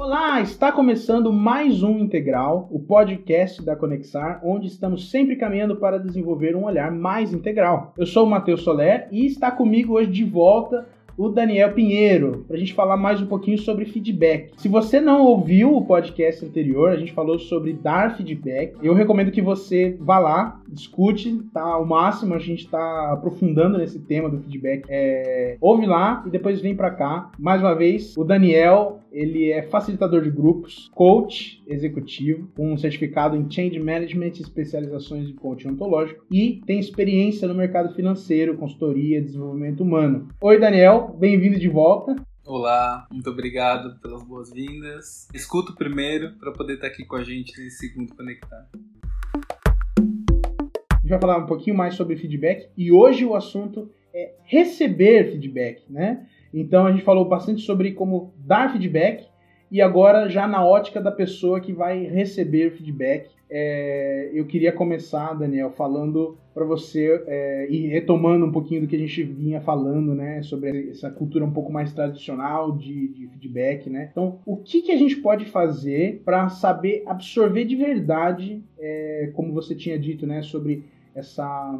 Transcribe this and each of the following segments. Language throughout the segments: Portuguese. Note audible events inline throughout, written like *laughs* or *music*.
Olá, está começando mais um Integral, o podcast da Conexar, onde estamos sempre caminhando para desenvolver um olhar mais integral. Eu sou o Matheus Soler e está comigo hoje de volta o Daniel Pinheiro, para a gente falar mais um pouquinho sobre feedback. Se você não ouviu o podcast anterior, a gente falou sobre dar feedback. Eu recomendo que você vá lá, discute, tá ao máximo, a gente está aprofundando nesse tema do feedback. É, ouve lá e depois vem para cá. Mais uma vez, o Daniel, ele é facilitador de grupos, coach executivo, com um certificado em Change Management e especializações de coaching ontológico e tem experiência no mercado financeiro, consultoria, desenvolvimento humano. Oi, Daniel, bem-vindo de volta. Olá, muito obrigado pelas boas-vindas. Escuto primeiro para poder estar aqui com a gente nesse segundo conectar. A gente vai falar um pouquinho mais sobre feedback e hoje o assunto é receber feedback, né? Então a gente falou bastante sobre como dar feedback e agora já na ótica da pessoa que vai receber feedback. É, eu queria começar, Daniel, falando para você é, e retomando um pouquinho do que a gente vinha falando, né, sobre essa cultura um pouco mais tradicional de, de feedback, né. Então, o que, que a gente pode fazer para saber absorver de verdade, é, como você tinha dito, né, sobre essa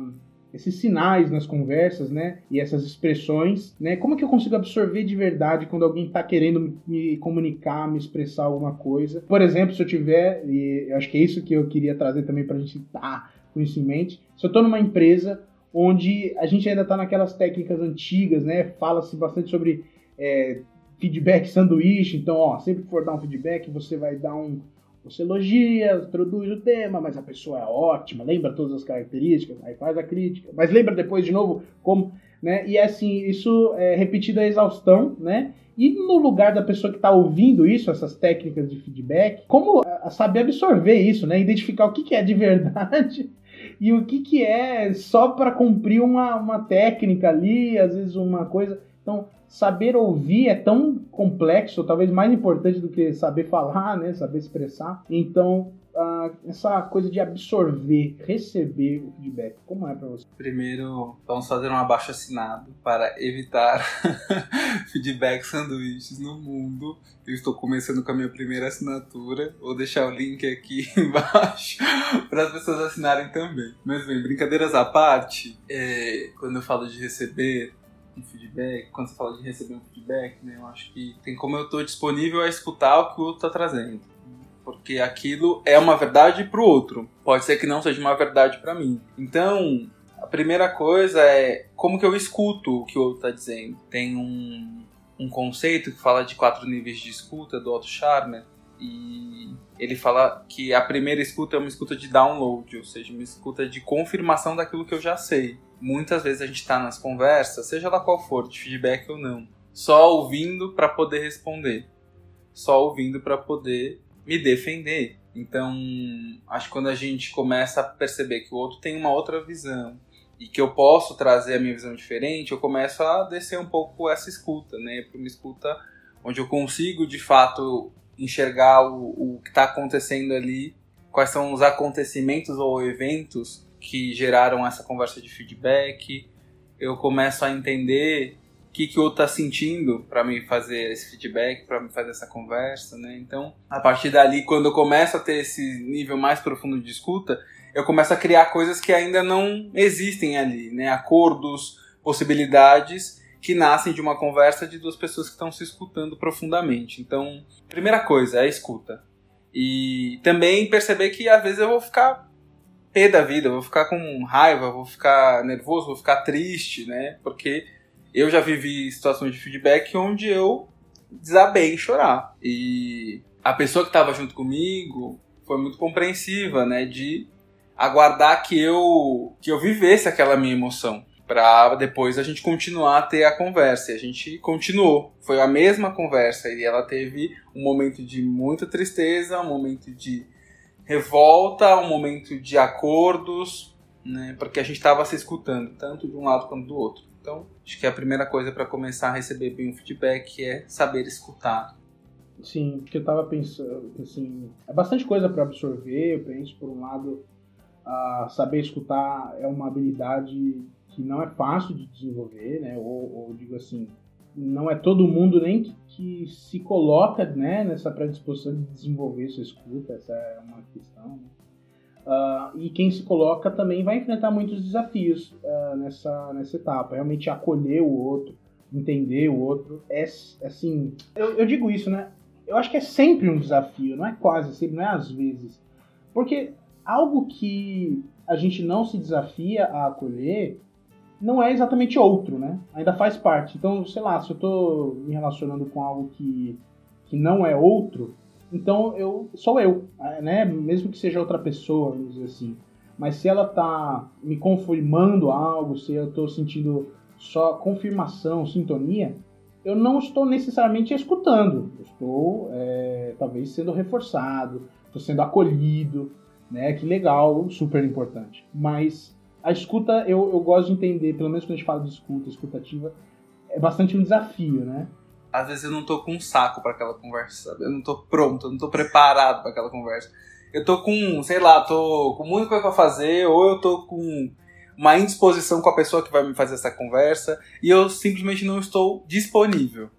esses sinais nas conversas, né? E essas expressões, né? Como é que eu consigo absorver de verdade quando alguém está querendo me comunicar, me expressar alguma coisa? Por exemplo, se eu tiver, e eu acho que é isso que eu queria trazer também para a gente estar com isso em mente. Se eu estou numa empresa onde a gente ainda está naquelas técnicas antigas, né? Fala-se bastante sobre é, feedback sanduíche. Então, ó, sempre que for dar um feedback, você vai dar um você elogia, produz o tema, mas a pessoa é ótima, lembra todas as características, aí faz a crítica, mas lembra depois de novo como, né? E é assim, isso é repetido a exaustão, né? E no lugar da pessoa que está ouvindo isso, essas técnicas de feedback, como saber absorver isso, né? Identificar o que, que é de *laughs* verdade e o que, que é só para cumprir uma, uma técnica ali, às vezes uma coisa. Então, saber ouvir é tão complexo, talvez mais importante do que saber falar, né? Saber expressar. Então, uh, essa coisa de absorver, receber o feedback, como é para você? Primeiro, vamos fazer um abaixo assinado para evitar *laughs* feedback sanduíches no mundo. Eu estou começando com a minha primeira assinatura. Vou deixar o link aqui *laughs* embaixo para as pessoas assinarem também. Mas bem, brincadeiras à parte, é, quando eu falo de receber, um feedback, quando você fala de receber um feedback, né, eu acho que tem como eu estou disponível a escutar o que o outro está trazendo. Porque aquilo é uma verdade para o outro. Pode ser que não seja uma verdade para mim. Então, a primeira coisa é como que eu escuto o que o outro está dizendo. Tem um, um conceito que fala de quatro níveis de escuta do Otto Scharmer e ele fala que a primeira escuta é uma escuta de download, ou seja, uma escuta de confirmação daquilo que eu já sei. Muitas vezes a gente está nas conversas, seja lá qual for, de feedback ou não, só ouvindo para poder responder, só ouvindo para poder me defender. Então, acho que quando a gente começa a perceber que o outro tem uma outra visão e que eu posso trazer a minha visão diferente, eu começo a descer um pouco essa escuta, né, para uma escuta onde eu consigo de fato enxergar o, o que está acontecendo ali, quais são os acontecimentos ou eventos que geraram essa conversa de feedback. Eu começo a entender o que, que o outro está sentindo para me fazer esse feedback, para me fazer essa conversa, né? Então, a partir dali, quando eu começo a ter esse nível mais profundo de escuta, eu começo a criar coisas que ainda não existem ali, né? Acordos, possibilidades que nascem de uma conversa de duas pessoas que estão se escutando profundamente. Então, primeira coisa é a escuta. E também perceber que às vezes eu vou ficar pé da vida, vou ficar com raiva, vou ficar nervoso, vou ficar triste, né? Porque eu já vivi situações de feedback onde eu desabei em chorar. E a pessoa que estava junto comigo foi muito compreensiva, né? De aguardar que eu que eu vivesse aquela minha emoção para depois a gente continuar a ter a conversa. E a gente continuou. Foi a mesma conversa e ela teve um momento de muita tristeza, um momento de revolta, um momento de acordos, né? Porque a gente estava se escutando, tanto de um lado quanto do outro. Então, acho que a primeira coisa para começar a receber bem o feedback é saber escutar. Sim, porque eu estava pensando, assim, é bastante coisa para absorver. Eu penso, por um lado, uh, saber escutar é uma habilidade que não é fácil de desenvolver, né? Ou, ou digo assim, não é todo mundo nem que, que se coloca né, nessa predisposição de desenvolver sua escuta, essa é uma questão. Né? Uh, e quem se coloca também vai enfrentar muitos desafios uh, nessa, nessa etapa. Realmente acolher o outro, entender o outro. É assim. Eu, eu, digo isso, né? Eu acho que é sempre um desafio, não é quase sempre, não é às vezes. Porque algo que a gente não se desafia a acolher não é exatamente outro, né? Ainda faz parte. Então, sei lá, se eu tô me relacionando com algo que, que não é outro, então eu sou eu, né? Mesmo que seja outra pessoa, vamos dizer assim. Mas se ela tá me confirmando algo, se eu estou sentindo só confirmação, sintonia, eu não estou necessariamente escutando. Eu estou é, talvez sendo reforçado, estou sendo acolhido, né? Que legal, super importante. Mas a escuta eu, eu gosto de entender, pelo menos quando a gente fala de escuta, escutativa, é bastante um desafio, né? às vezes eu não tô com um saco para aquela conversa, sabe? Eu não tô pronto, eu não tô preparado para aquela conversa. Eu tô com, sei lá, tô com muita coisa pra fazer, ou eu tô com uma indisposição com a pessoa que vai me fazer essa conversa, e eu simplesmente não estou disponível.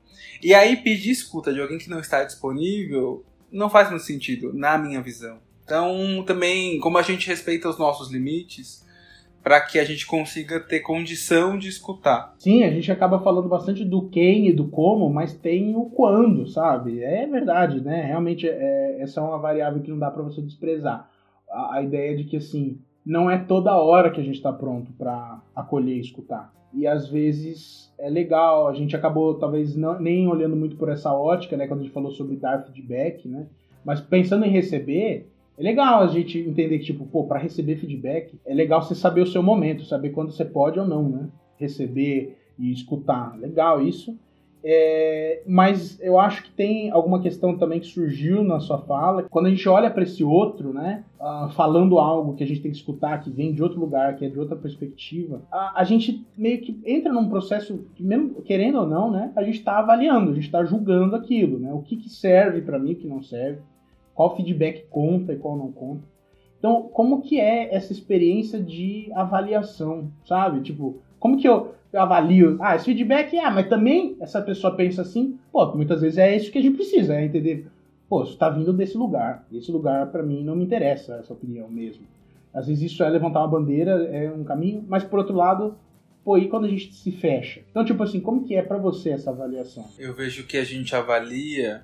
E aí pedir escuta de alguém que não está disponível não faz muito sentido, na minha visão. Então, também, como a gente respeita os nossos limites, para que a gente consiga ter condição de escutar. Sim, a gente acaba falando bastante do quem e do como, mas tem o quando, sabe? É verdade, né? Realmente é, essa é uma variável que não dá para você desprezar. A, a, ideia de que assim não é toda hora que a gente está pronto para acolher e escutar. E às vezes é legal, a gente acabou talvez não, nem olhando muito por essa ótica, né? Quando a gente falou sobre dar feedback, né? Mas pensando em receber, é legal a gente entender que, tipo, pô, para receber feedback, é legal você saber o seu momento, saber quando você pode ou não, né? Receber e escutar. Legal isso. É, mas eu acho que tem alguma questão também que surgiu na sua fala. Quando a gente olha para esse outro, né, uh, falando algo que a gente tem que escutar, que vem de outro lugar, que é de outra perspectiva, a, a gente meio que entra num processo que, mesmo querendo ou não, né, a gente está avaliando, a gente está julgando aquilo, né, o que, que serve para mim, o que não serve qual feedback conta e qual não conta. Então, como que é essa experiência de avaliação, sabe? Tipo, como que eu, eu avalio? Ah, esse feedback, ah, mas também essa pessoa pensa assim, pô, muitas vezes é isso que a gente precisa, é entender, pô, isso tá vindo desse lugar, esse lugar para mim não me interessa essa opinião mesmo. Às vezes isso é levantar uma bandeira, é um caminho, mas por outro lado, pô, e quando a gente se fecha? Então, tipo assim, como que é para você essa avaliação? Eu vejo que a gente avalia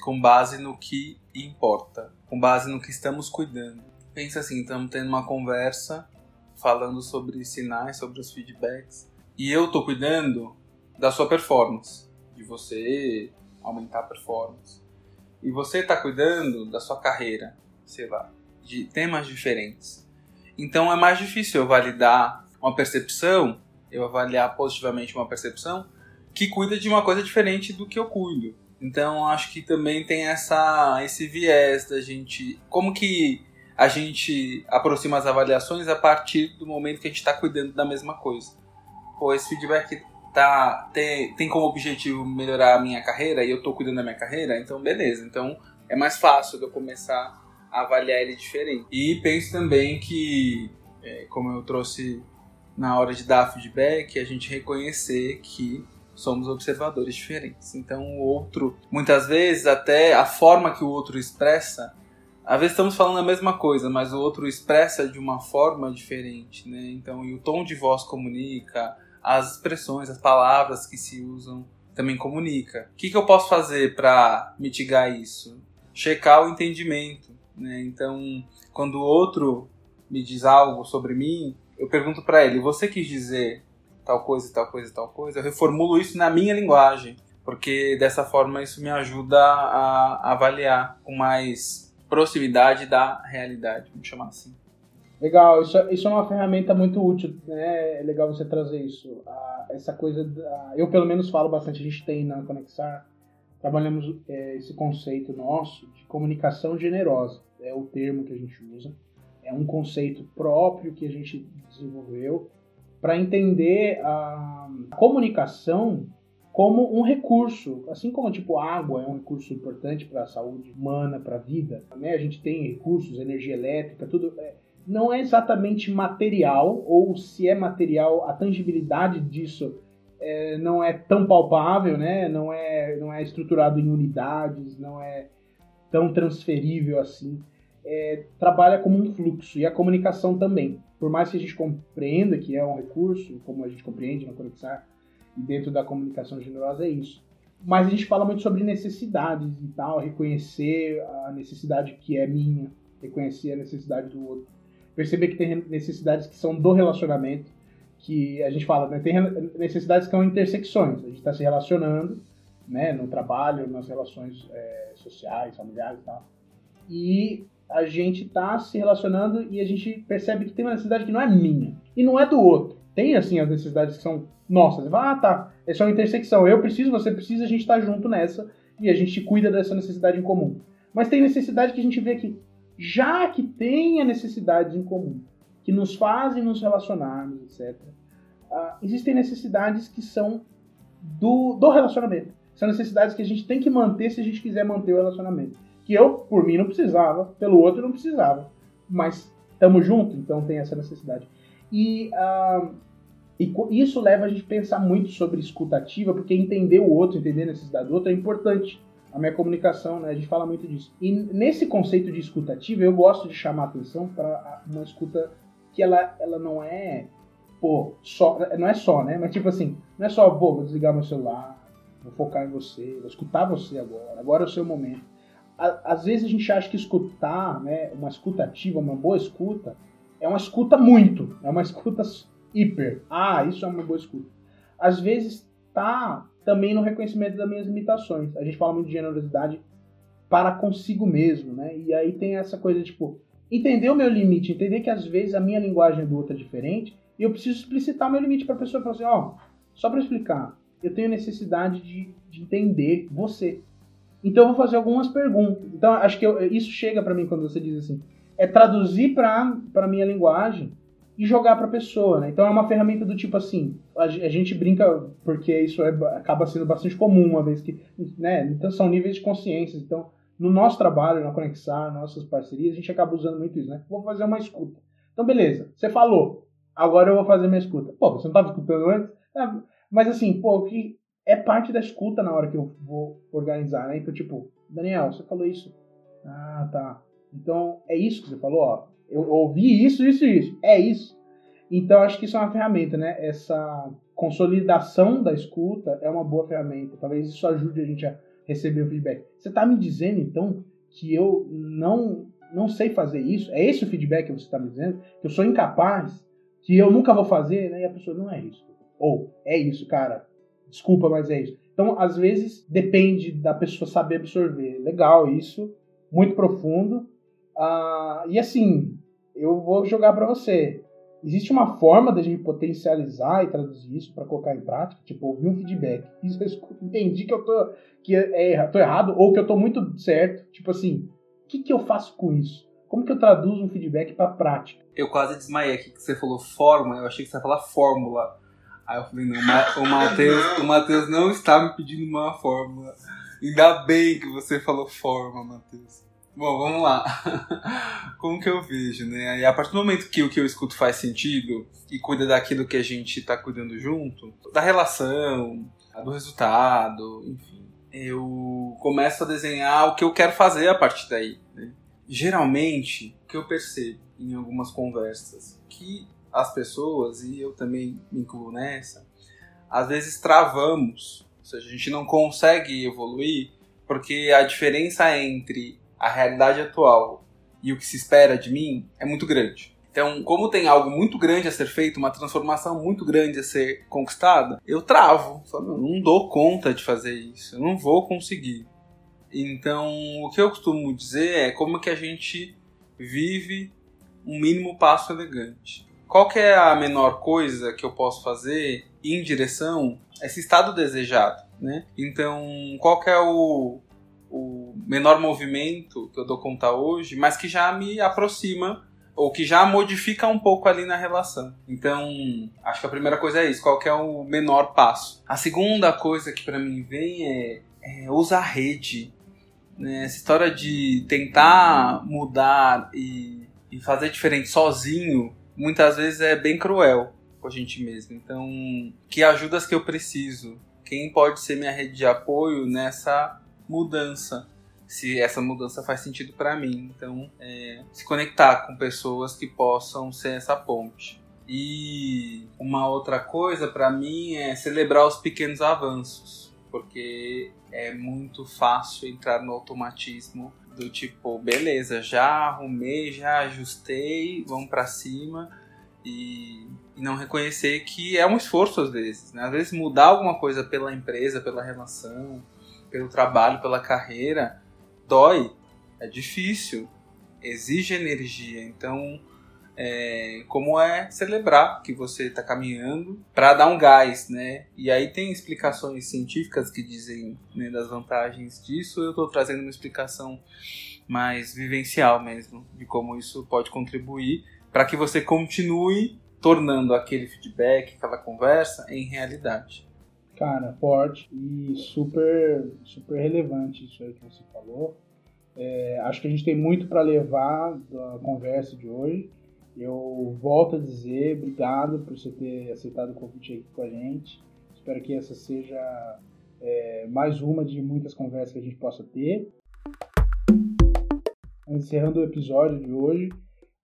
com base no que importa, com base no que estamos cuidando. Pensa assim, estamos tendo uma conversa falando sobre sinais, sobre os feedbacks, e eu estou cuidando da sua performance, de você aumentar a performance. E você está cuidando da sua carreira, sei lá, de temas diferentes. Então é mais difícil eu validar uma percepção, eu avaliar positivamente uma percepção que cuida de uma coisa diferente do que eu cuido. Então acho que também tem essa esse viés da gente, como que a gente aproxima as avaliações a partir do momento que a gente está cuidando da mesma coisa. Pô, esse feedback tá tem, tem como objetivo melhorar a minha carreira e eu estou cuidando da minha carreira, então beleza. Então é mais fácil de eu começar a avaliar ele diferente. E penso também que, é, como eu trouxe na hora de dar feedback, a gente reconhecer que somos observadores diferentes. Então, o outro, muitas vezes, até a forma que o outro expressa, às vezes estamos falando a mesma coisa, mas o outro expressa de uma forma diferente, né? Então, e o tom de voz comunica, as expressões, as palavras que se usam também comunica. O que, que eu posso fazer para mitigar isso? Checar o entendimento, né? Então, quando o outro me diz algo sobre mim, eu pergunto para ele: você quis dizer tal coisa, tal coisa, tal coisa, eu reformulo isso na minha linguagem, porque dessa forma isso me ajuda a, avaliar com mais proximidade da realidade, vamos chamar assim. Legal, isso, isso é uma ferramenta muito útil, né? É legal você trazer isso. essa coisa, eu pelo menos falo bastante, a gente tem na Conexar, trabalhamos é, esse conceito nosso de comunicação generosa, é o termo que a gente usa. É um conceito próprio que a gente desenvolveu para entender a comunicação como um recurso, assim como tipo água é um recurso importante para a saúde humana, para a vida, né? A gente tem recursos, energia elétrica, tudo é, não é exatamente material ou se é material, a tangibilidade disso é, não é tão palpável, né? Não é, não é estruturado em unidades, não é tão transferível assim. É, trabalha como um fluxo e a comunicação também. Por mais que a gente compreenda que é um recurso, como a gente compreende no Conexar, e dentro da comunicação generosa é isso. Mas a gente fala muito sobre necessidades e tal, reconhecer a necessidade que é minha, reconhecer a necessidade do outro. Perceber que tem necessidades que são do relacionamento, que a gente fala, né, tem necessidades que são intersecções. A gente está se relacionando, né, no trabalho, nas relações é, sociais, familiares e tal. E a gente está se relacionando e a gente percebe que tem uma necessidade que não é minha e não é do outro. Tem, assim, as necessidades que são nossas. Ah, tá, é só uma intersecção. Eu preciso, você precisa, a gente está junto nessa e a gente cuida dessa necessidade em comum. Mas tem necessidade que a gente vê que, já que tem a necessidade em comum, que nos fazem nos relacionarmos, etc., uh, ah, existem necessidades que são do, do relacionamento. São necessidades que a gente tem que manter se a gente quiser manter o relacionamento. Que eu, por mim, não precisava, pelo outro, não precisava. Mas estamos juntos, então tem essa necessidade. E, uh, e isso leva a gente a pensar muito sobre escutativa, porque entender o outro, entender a necessidade do outro é importante. A minha comunicação, né, a gente fala muito disso. E nesse conceito de escutativa, eu gosto de chamar atenção para uma escuta que ela, ela não é, pô, só, não é só, né? Mas tipo assim, não é só, pô, vou desligar meu celular, vou focar em você, vou escutar você agora, agora é o seu momento. Às vezes a gente acha que escutar, né, uma escutativa, uma boa escuta, é uma escuta muito, é uma escuta hiper. Ah, isso é uma boa escuta. Às vezes tá também no reconhecimento das minhas limitações. A gente fala muito de generosidade para consigo mesmo, né? E aí tem essa coisa tipo entender o meu limite, entender que às vezes a minha linguagem do outro é diferente e eu preciso explicitar meu limite para a pessoa falar assim, ó, oh, só para explicar, eu tenho necessidade de, de entender você. Então eu vou fazer algumas perguntas. Então acho que eu, isso chega para mim quando você diz assim, é traduzir para para minha linguagem e jogar para a pessoa, né? Então é uma ferramenta do tipo assim, a, gente brinca porque isso é, acaba sendo bastante comum uma vez que, né? Então são níveis de consciência. Então no nosso trabalho, na Conexar, nossas parcerias, a gente acaba usando muito isso, né? Vou fazer uma escuta. Então beleza, você falou, agora eu vou fazer minha escuta. Pô, você não estava escutando antes? É, mas assim, pô, que é parte da escuta na hora que eu vou organizar, né? Então, tipo, Daniel, você falou isso. Ah, tá. Então, é isso que você falou, ó. Eu ouvi isso, isso e isso. É isso. Então, acho que isso é uma ferramenta, né? Essa consolidação da escuta é uma boa ferramenta. Talvez isso ajude a gente a receber o feedback. Você está me dizendo, então, que eu não, não sei fazer isso? É esse o feedback que você está me dizendo? Que eu sou incapaz? Que eu nunca vou fazer? Né? E a pessoa, não é isso. Ou, é isso, cara. Desculpa, mas é isso. Então, às vezes, depende da pessoa saber absorver. Legal isso, muito profundo. Ah, e assim, eu vou jogar para você. Existe uma forma da gente potencializar e traduzir isso para colocar em prática? Tipo, ouvir um feedback. *laughs* Isso entendi que eu tô, que é, tô errado ou que eu tô muito certo. Tipo assim, o que, que eu faço com isso? Como que eu traduzo um feedback para prática? Eu quase desmaiei aqui que você falou forma, eu achei que você ia falar fórmula. Aí eu falei, não, o Matheus, o Matheus não está me pedindo uma fórmula. Ainda bem que você falou forma, Matheus. Bom, vamos lá. *laughs* Como que eu vejo, né? E a partir do momento que o que eu escuto faz sentido e cuida daquilo que a gente está cuidando junto, da relação, do resultado, enfim, eu começo a desenhar o que eu quero fazer a partir daí. Né? Geralmente, o que eu percebo em algumas conversas, que as pessoas, e eu também me incluo nessa, às vezes travamos, ou seja, a gente não consegue evoluir porque a diferença entre a realidade atual e o que se espera de mim é muito grande. Então, como tem algo muito grande a ser feito, uma transformação muito grande a ser conquistada, eu travo. Só não, não dou conta de fazer isso. Eu não vou conseguir. Então, o que eu costumo dizer é como que a gente vive um mínimo passo elegante qual que é a menor coisa que eu posso fazer em direção a esse estado desejado, né? Então, qual que é o, o menor movimento que eu dou conta hoje, mas que já me aproxima ou que já modifica um pouco ali na relação. Então, acho que a primeira coisa é isso, qual que é o menor passo. A segunda coisa que para mim vem é, é usar rede. Né? Essa história de tentar mudar e, e fazer diferente sozinho muitas vezes é bem cruel. com a gente mesmo. Então, que ajudas que eu preciso? Quem pode ser minha rede de apoio nessa mudança? Se essa mudança faz sentido para mim. Então, é, se conectar com pessoas que possam ser essa ponte. E uma outra coisa para mim é celebrar os pequenos avanços, porque é muito fácil entrar no automatismo do tipo, beleza, já arrumei, já ajustei, vamos para cima e, e, não reconhecer que é um esforço às vezes, né? Às vezes mudar alguma coisa pela empresa, pela relação, pelo trabalho, pela carreira, dói, é difícil, exige energia. Então, é, como é celebrar que você está caminhando para dar um gás, né? E aí tem explicações científicas que dizem né, das vantagens disso. Eu estou trazendo uma explicação mais vivencial mesmo de como isso pode contribuir para que você continue tornando aquele feedback, aquela conversa em realidade. Cara, forte e super, super relevante isso aí que você falou. É, acho que a gente tem muito para levar da conversa de hoje. Eu volto a dizer obrigado por você ter aceitado o convite aqui com a gente. Espero que essa seja é, mais uma de muitas conversas que a gente possa ter. Encerrando o episódio de hoje,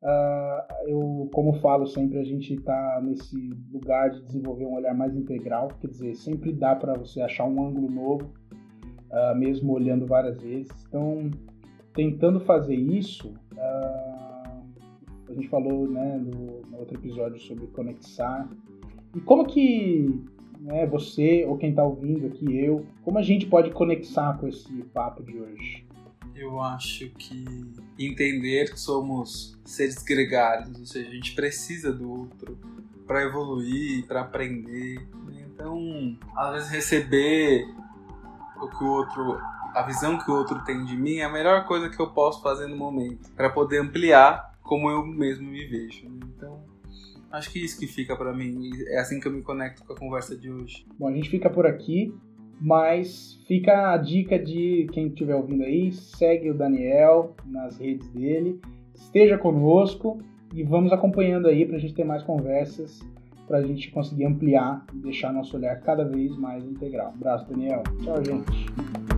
uh, eu, como falo sempre, a gente está nesse lugar de desenvolver um olhar mais integral, quer dizer, sempre dá para você achar um ângulo novo, uh, mesmo olhando várias vezes. Então, tentando fazer isso, uh, a gente falou né, no, no outro episódio sobre conexar. E como que né, você ou quem está ouvindo aqui, eu, como a gente pode conexar com esse papo de hoje? Eu acho que entender que somos seres gregários, ou seja, a gente precisa do outro para evoluir, para aprender. Né? Então, às vezes receber o que o outro, a visão que o outro tem de mim é a melhor coisa que eu posso fazer no momento, para poder ampliar como eu mesmo me vejo. Então, acho que isso que fica para mim. É assim que eu me conecto com a conversa de hoje. Bom, a gente fica por aqui, mas fica a dica de quem estiver ouvindo aí, segue o Daniel nas redes dele, esteja conosco e vamos acompanhando aí para a gente ter mais conversas, para a gente conseguir ampliar e deixar nosso olhar cada vez mais integral. Um abraço, Daniel. Tchau, gente.